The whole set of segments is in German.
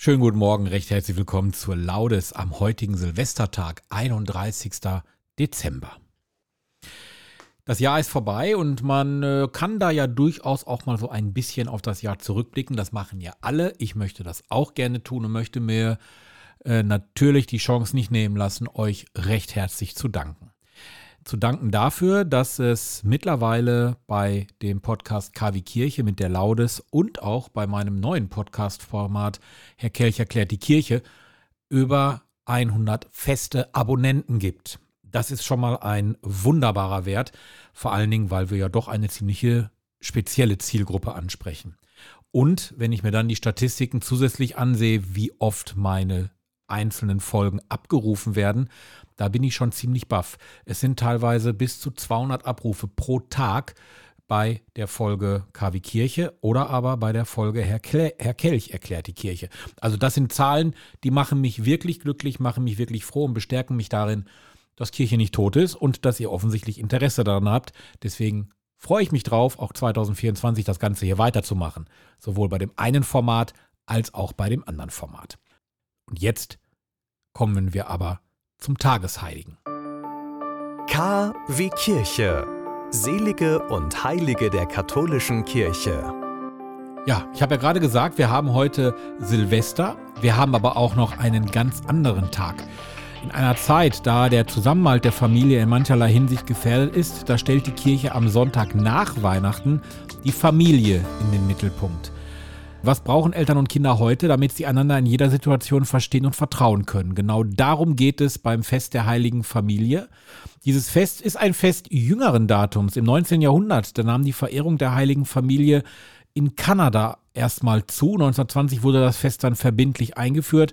Schönen guten Morgen, recht herzlich willkommen zur Laudes am heutigen Silvestertag, 31. Dezember. Das Jahr ist vorbei und man äh, kann da ja durchaus auch mal so ein bisschen auf das Jahr zurückblicken. Das machen ja alle. Ich möchte das auch gerne tun und möchte mir äh, natürlich die Chance nicht nehmen lassen, euch recht herzlich zu danken zu danken dafür, dass es mittlerweile bei dem Podcast KW Kirche mit der Laudes und auch bei meinem neuen Podcast-Format Herr Kelch erklärt die Kirche über 100 feste Abonnenten gibt. Das ist schon mal ein wunderbarer Wert, vor allen Dingen, weil wir ja doch eine ziemliche spezielle Zielgruppe ansprechen. Und wenn ich mir dann die Statistiken zusätzlich ansehe, wie oft meine einzelnen Folgen abgerufen werden, da bin ich schon ziemlich baff. Es sind teilweise bis zu 200 Abrufe pro Tag bei der Folge KW Kirche oder aber bei der Folge Herr, Kle Herr Kelch erklärt die Kirche. Also das sind Zahlen, die machen mich wirklich glücklich, machen mich wirklich froh und bestärken mich darin, dass Kirche nicht tot ist und dass ihr offensichtlich Interesse daran habt. Deswegen freue ich mich drauf, auch 2024 das Ganze hier weiterzumachen. Sowohl bei dem einen Format als auch bei dem anderen Format. Und jetzt kommen wir aber zum Tagesheiligen. K wie Kirche. Selige und Heilige der katholischen Kirche. Ja, ich habe ja gerade gesagt, wir haben heute Silvester, wir haben aber auch noch einen ganz anderen Tag. In einer Zeit, da der Zusammenhalt der Familie in mancherlei Hinsicht gefährdet ist, da stellt die Kirche am Sonntag nach Weihnachten die Familie in den Mittelpunkt. Was brauchen Eltern und Kinder heute, damit sie einander in jeder Situation verstehen und vertrauen können? Genau darum geht es beim Fest der Heiligen Familie. Dieses Fest ist ein Fest jüngeren Datums. Im 19. Jahrhundert, da nahm die Verehrung der Heiligen Familie in Kanada erstmal zu. 1920 wurde das Fest dann verbindlich eingeführt.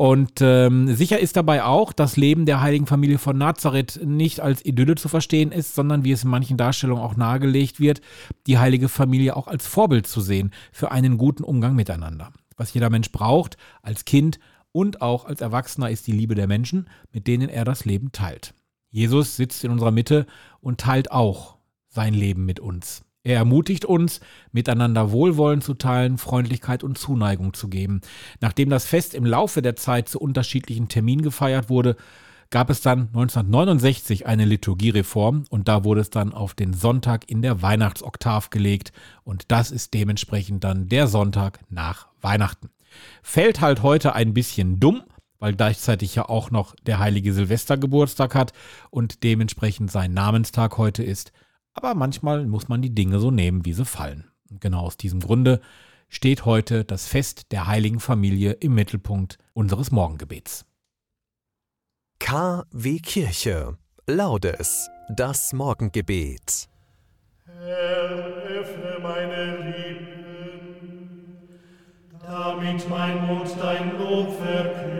Und ähm, sicher ist dabei auch, das Leben der heiligen Familie von Nazareth nicht als Idylle zu verstehen ist, sondern wie es in manchen Darstellungen auch nahegelegt wird, die heilige Familie auch als Vorbild zu sehen für einen guten Umgang miteinander. Was jeder Mensch braucht, als Kind und auch als Erwachsener, ist die Liebe der Menschen, mit denen er das Leben teilt. Jesus sitzt in unserer Mitte und teilt auch sein Leben mit uns. Er ermutigt uns, miteinander Wohlwollen zu teilen, Freundlichkeit und Zuneigung zu geben. Nachdem das Fest im Laufe der Zeit zu unterschiedlichen Terminen gefeiert wurde, gab es dann 1969 eine Liturgiereform und da wurde es dann auf den Sonntag in der Weihnachtsoktav gelegt und das ist dementsprechend dann der Sonntag nach Weihnachten. Fällt halt heute ein bisschen dumm, weil gleichzeitig ja auch noch der heilige Silvester Geburtstag hat und dementsprechend sein Namenstag heute ist. Aber manchmal muss man die Dinge so nehmen, wie sie fallen. Und genau aus diesem Grunde steht heute das Fest der heiligen Familie im Mittelpunkt unseres Morgengebets. KW Kirche. Laudes. Das Morgengebet. Herr, öffne meine Lippen, damit mein Mund dein Lob verkünde.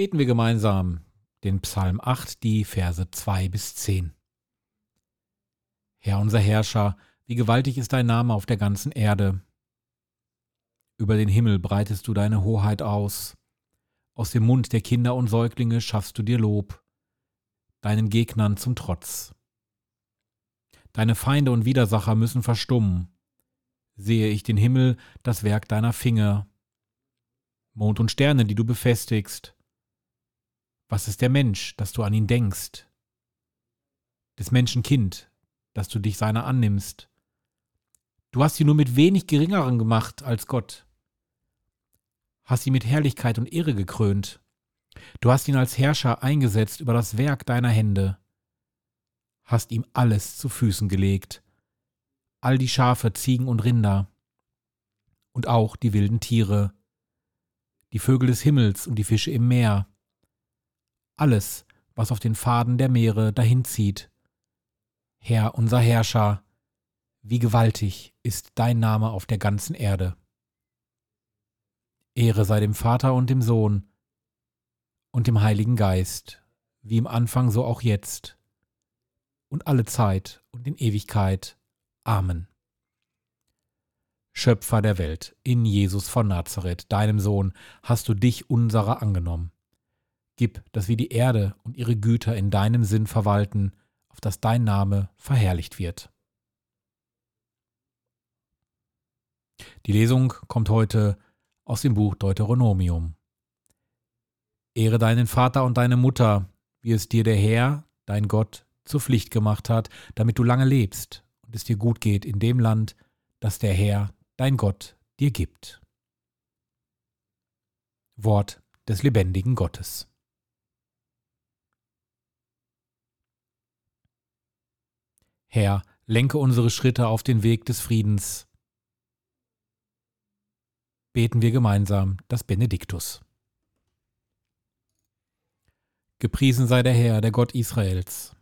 Beten wir gemeinsam den Psalm 8, die Verse 2 bis 10. Herr unser Herrscher, wie gewaltig ist dein Name auf der ganzen Erde. Über den Himmel breitest du deine Hoheit aus. Aus dem Mund der Kinder und Säuglinge schaffst du dir Lob, deinen Gegnern zum Trotz. Deine Feinde und Widersacher müssen verstummen. Sehe ich den Himmel, das Werk deiner Finger. Mond und Sterne, die du befestigst. Was ist der Mensch, dass du an ihn denkst? Des Menschen Kind, dass du dich seiner annimmst. Du hast sie nur mit wenig geringeren gemacht als Gott hast ihn mit Herrlichkeit und Ehre gekrönt. Du hast ihn als Herrscher eingesetzt über das Werk deiner Hände, hast ihm alles zu Füßen gelegt, all die Schafe, Ziegen und Rinder, und auch die wilden Tiere, die Vögel des Himmels und die Fische im Meer, alles, was auf den Pfaden der Meere dahinzieht. Herr unser Herrscher, wie gewaltig ist dein Name auf der ganzen Erde. Ehre sei dem Vater und dem Sohn und dem Heiligen Geist, wie im Anfang so auch jetzt und alle Zeit und in Ewigkeit. Amen. Schöpfer der Welt, in Jesus von Nazareth, deinem Sohn, hast du dich unserer angenommen. Gib, dass wir die Erde und ihre Güter in deinem Sinn verwalten, auf dass dein Name verherrlicht wird. Die Lesung kommt heute aus dem Buch Deuteronomium. Ehre deinen Vater und deine Mutter, wie es dir der Herr, dein Gott, zur Pflicht gemacht hat, damit du lange lebst und es dir gut geht in dem Land, das der Herr, dein Gott, dir gibt. Wort des lebendigen Gottes. Herr, lenke unsere Schritte auf den Weg des Friedens beten wir gemeinsam das Benediktus. Gepriesen sei der Herr, der Gott Israels.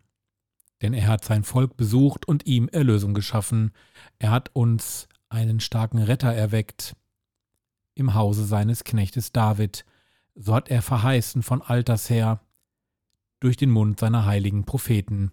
Denn er hat sein Volk besucht und ihm Erlösung geschaffen. Er hat uns einen starken Retter erweckt im Hause seines Knechtes David. So hat er verheißen von alters her durch den Mund seiner heiligen Propheten.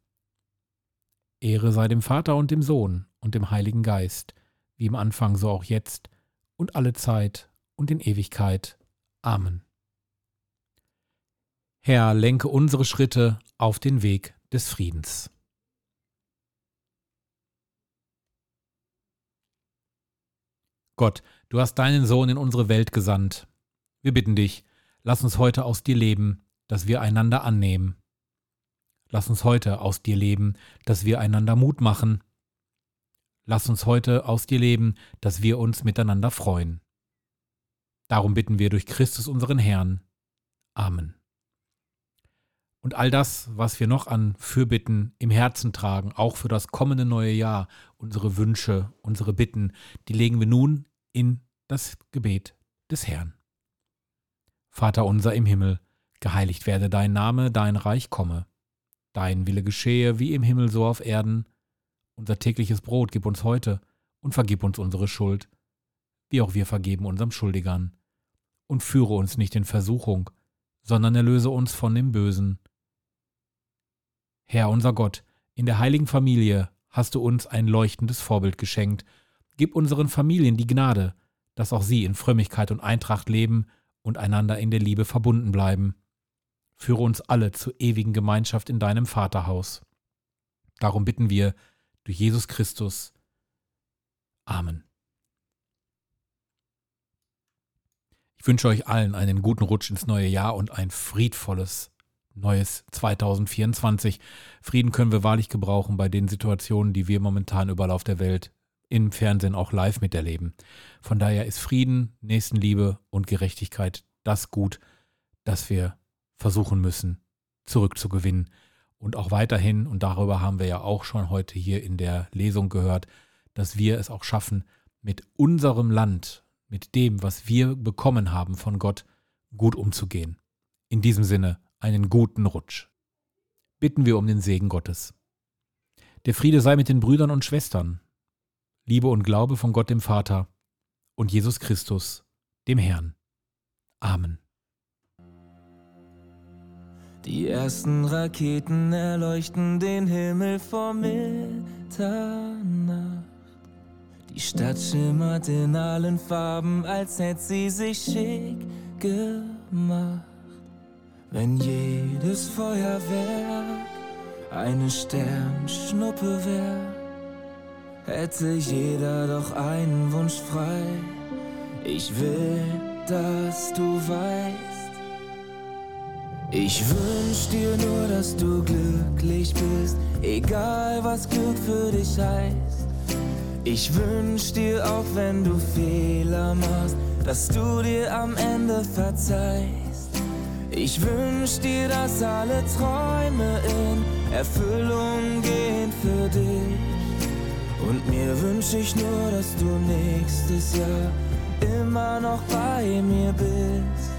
Ehre sei dem Vater und dem Sohn und dem Heiligen Geist, wie im Anfang so auch jetzt und alle Zeit und in Ewigkeit. Amen. Herr, lenke unsere Schritte auf den Weg des Friedens. Gott, du hast deinen Sohn in unsere Welt gesandt. Wir bitten dich, lass uns heute aus dir leben, dass wir einander annehmen. Lass uns heute aus dir leben, dass wir einander Mut machen. Lass uns heute aus dir leben, dass wir uns miteinander freuen. Darum bitten wir durch Christus unseren Herrn. Amen. Und all das, was wir noch an Fürbitten im Herzen tragen, auch für das kommende neue Jahr, unsere Wünsche, unsere Bitten, die legen wir nun in das Gebet des Herrn. Vater unser im Himmel, geheiligt werde dein Name, dein Reich komme, dein Wille geschehe wie im Himmel so auf Erden. Unser tägliches Brot gib uns heute und vergib uns unsere Schuld, wie auch wir vergeben unserem Schuldigern. Und führe uns nicht in Versuchung, sondern erlöse uns von dem Bösen Herr unser Gott, in der heiligen Familie hast du uns ein leuchtendes Vorbild geschenkt. Gib unseren Familien die Gnade, dass auch sie in Frömmigkeit und Eintracht leben und einander in der Liebe verbunden bleiben. Führe uns alle zur ewigen Gemeinschaft in deinem Vaterhaus. Darum bitten wir durch Jesus Christus, Amen. Ich wünsche euch allen einen guten Rutsch ins neue Jahr und ein friedvolles neues 2024. Frieden können wir wahrlich gebrauchen bei den Situationen, die wir momentan überall auf der Welt im Fernsehen auch live miterleben. Von daher ist Frieden, Nächstenliebe und Gerechtigkeit das Gut, das wir versuchen müssen zurückzugewinnen. Und auch weiterhin, und darüber haben wir ja auch schon heute hier in der Lesung gehört, dass wir es auch schaffen, mit unserem Land, mit dem, was wir bekommen haben von Gott, gut umzugehen. In diesem Sinne einen guten Rutsch. Bitten wir um den Segen Gottes. Der Friede sei mit den Brüdern und Schwestern. Liebe und Glaube von Gott dem Vater und Jesus Christus, dem Herrn. Amen. Die ersten Raketen erleuchten den Himmel vor Mitternacht. Die Stadt schimmert in allen Farben, als hätte sie sich schick gemacht. Wenn jedes Feuerwerk eine Sternschnuppe wär, hätte jeder doch einen Wunsch frei. Ich will, dass du weißt, ich wünsch dir nur, dass du glücklich bist, egal was Glück für dich heißt. Ich wünsch dir auch, wenn du Fehler machst, dass du dir am Ende verzeihst. Ich wünsch dir, dass alle Träume in Erfüllung gehen für dich. Und mir wünsch ich nur, dass du nächstes Jahr immer noch bei mir bist.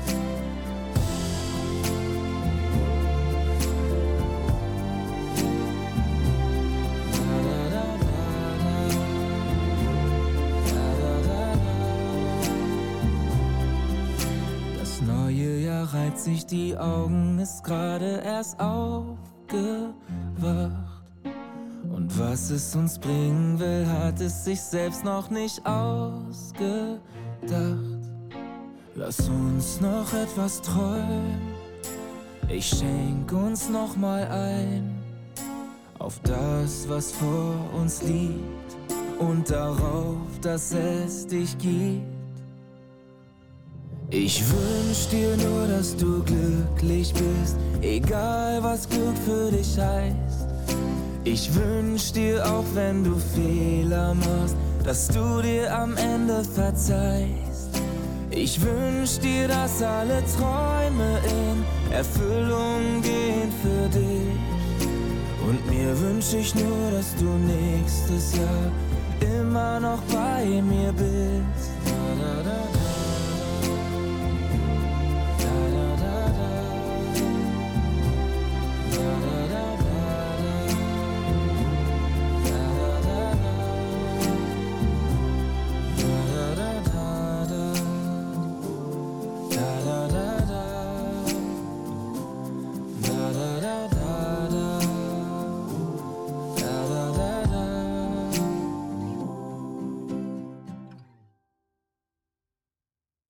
Reibt sich die Augen, ist gerade erst aufgewacht. Und was es uns bringen will, hat es sich selbst noch nicht ausgedacht. Lass uns noch etwas träumen, ich schenk uns noch mal ein auf das, was vor uns liegt und darauf, dass es dich gibt. Ich wünsch dir nur, dass du glücklich bist, egal was Glück für dich heißt. Ich wünsch dir auch, wenn du Fehler machst, dass du dir am Ende verzeihst. Ich wünsch dir, dass alle Träume in Erfüllung gehen für dich. Und mir wünsch ich nur, dass du nächstes Jahr immer noch bei mir bist.